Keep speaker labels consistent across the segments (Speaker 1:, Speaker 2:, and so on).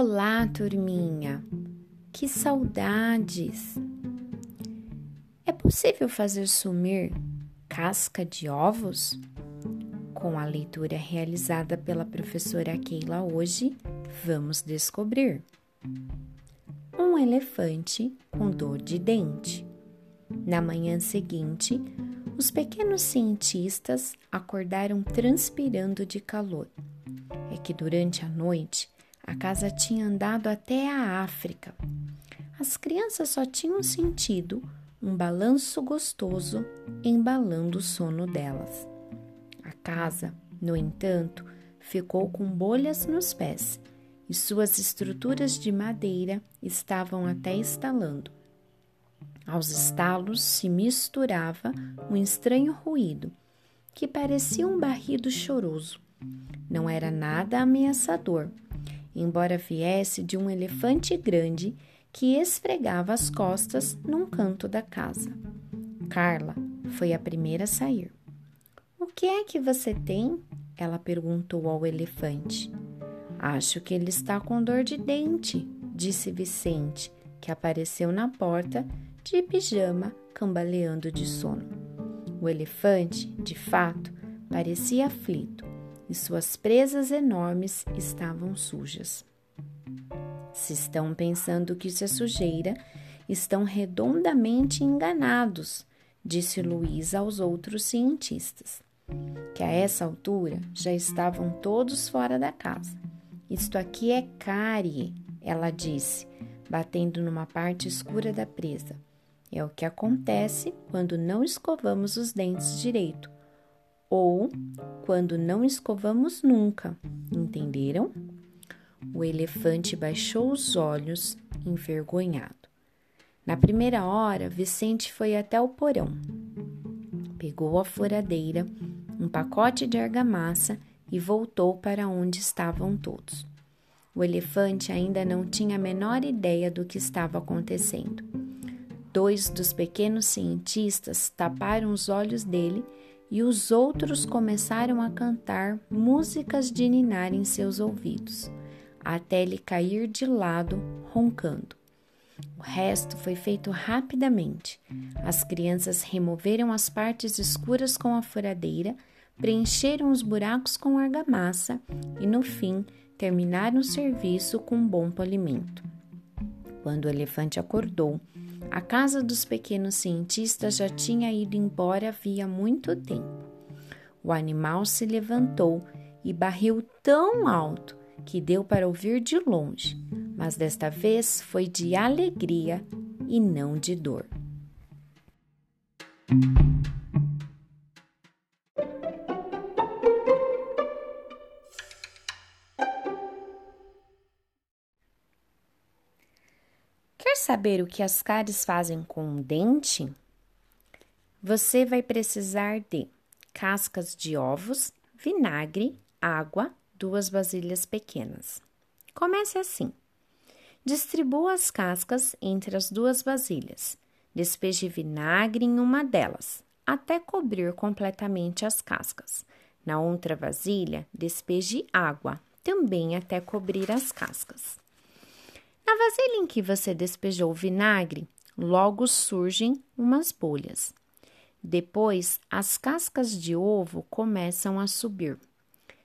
Speaker 1: Olá, turminha! Que saudades! É possível fazer sumir casca de ovos? Com a leitura realizada pela professora Keila hoje, vamos descobrir. Um elefante com dor de dente. Na manhã seguinte, os pequenos cientistas acordaram transpirando de calor. É que durante a noite a casa tinha andado até a África. As crianças só tinham sentido um balanço gostoso embalando o sono delas. A casa, no entanto, ficou com bolhas nos pés e suas estruturas de madeira estavam até estalando. Aos estalos se misturava um estranho ruído que parecia um barrido choroso. Não era nada ameaçador embora viesse de um elefante grande que esfregava as costas num canto da casa. Carla foi a primeira a sair. O que é que você tem? Ela perguntou ao elefante. Acho que ele está com dor de dente, disse Vicente, que apareceu na porta de pijama, cambaleando de sono. O elefante, de fato, parecia aflito e suas presas enormes estavam sujas. Se estão pensando que isso é sujeira, estão redondamente enganados, disse Luiz aos outros cientistas, que a essa altura já estavam todos fora da casa. Isto aqui é cárie, ela disse, batendo numa parte escura da presa. É o que acontece quando não escovamos os dentes direito ou quando não escovamos nunca, entenderam? O elefante baixou os olhos, envergonhado. Na primeira hora, Vicente foi até o porão. Pegou a furadeira, um pacote de argamassa e voltou para onde estavam todos. O elefante ainda não tinha a menor ideia do que estava acontecendo. Dois dos pequenos cientistas taparam os olhos dele e os outros começaram a cantar músicas de ninar em seus ouvidos, até ele cair de lado, roncando. O resto foi feito rapidamente. As crianças removeram as partes escuras com a furadeira, preencheram os buracos com argamassa e, no fim, terminaram o serviço com um bom polimento. Quando o elefante acordou, a casa dos pequenos cientistas já tinha ido embora havia muito tempo. O animal se levantou e barriu tão alto que deu para ouvir de longe, mas desta vez foi de alegria e não de dor. Saber o que as cáries fazem com um dente, você vai precisar de cascas de ovos, vinagre, água, duas vasilhas pequenas. Comece assim. Distribua as cascas entre as duas vasilhas. Despeje vinagre em uma delas, até cobrir completamente as cascas. Na outra vasilha, despeje água, também até cobrir as cascas. Na vasilha em que você despejou o vinagre, logo surgem umas bolhas. Depois, as cascas de ovo começam a subir.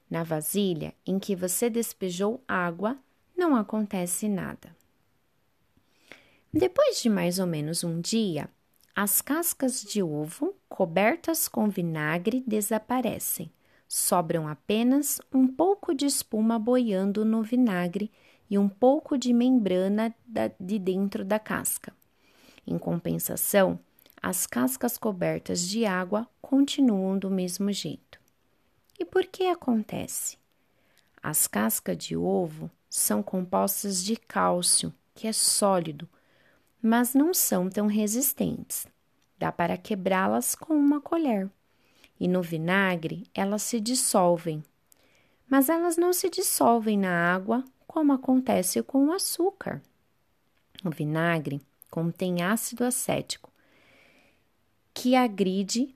Speaker 1: Na vasilha em que você despejou água, não acontece nada. Depois de mais ou menos um dia, as cascas de ovo cobertas com vinagre desaparecem. Sobram apenas um pouco de espuma boiando no vinagre e um pouco de membrana de dentro da casca. Em compensação, as cascas cobertas de água continuam do mesmo jeito. E por que acontece? As cascas de ovo são compostas de cálcio, que é sólido, mas não são tão resistentes. Dá para quebrá-las com uma colher. E no vinagre elas se dissolvem. Mas elas não se dissolvem na água como acontece com o açúcar. O vinagre contém ácido acético, que agride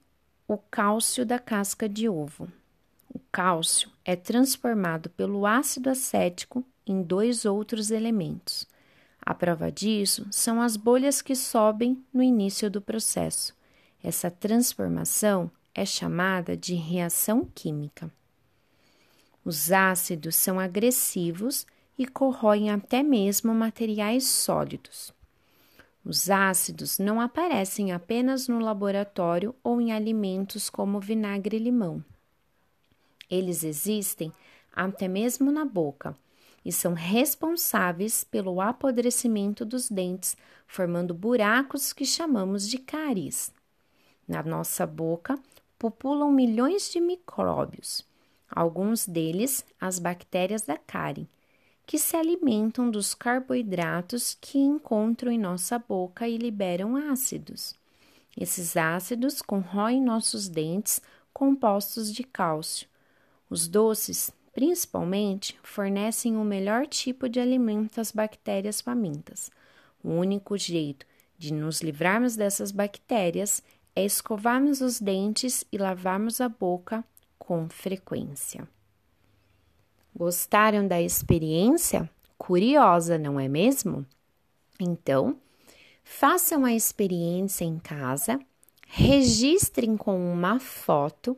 Speaker 1: o cálcio da casca de ovo. O cálcio é transformado pelo ácido acético em dois outros elementos. A prova disso são as bolhas que sobem no início do processo. Essa transformação é chamada de reação química. Os ácidos são agressivos e corroem até mesmo materiais sólidos. Os ácidos não aparecem apenas no laboratório ou em alimentos como vinagre e limão. Eles existem até mesmo na boca e são responsáveis pelo apodrecimento dos dentes, formando buracos que chamamos de cáries. Na nossa boca populam milhões de micróbios, alguns deles as bactérias da cárie, que se alimentam dos carboidratos que encontram em nossa boca e liberam ácidos. Esses ácidos corroem nossos dentes compostos de cálcio. Os doces, principalmente, fornecem o melhor tipo de alimento às bactérias famintas. O único jeito de nos livrarmos dessas bactérias é escovarmos os dentes e lavarmos a boca com frequência. Gostaram da experiência? Curiosa, não é mesmo? Então, façam a experiência em casa, registrem com uma foto.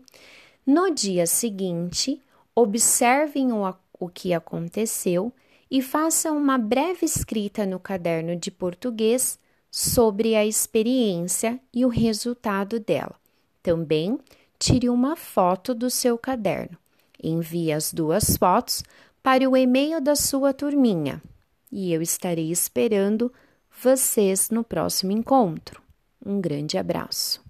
Speaker 1: No dia seguinte, observem o, o que aconteceu e façam uma breve escrita no caderno de português sobre a experiência e o resultado dela. Também tire uma foto do seu caderno. Envie as duas fotos para o e-mail da sua turminha e eu estarei esperando vocês no próximo encontro. Um grande abraço.